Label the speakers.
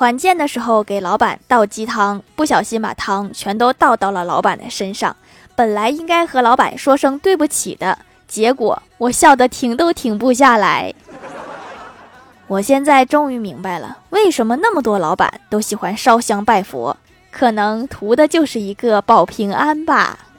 Speaker 1: 团建的时候给老板倒鸡汤不小心把汤全都倒到了老板的身上。本来应该和老板说声对不起的结果我笑得停都停不下来。我现在终于明白了为什么那么多老板都喜欢烧香拜佛可能图的就是一个保平安吧。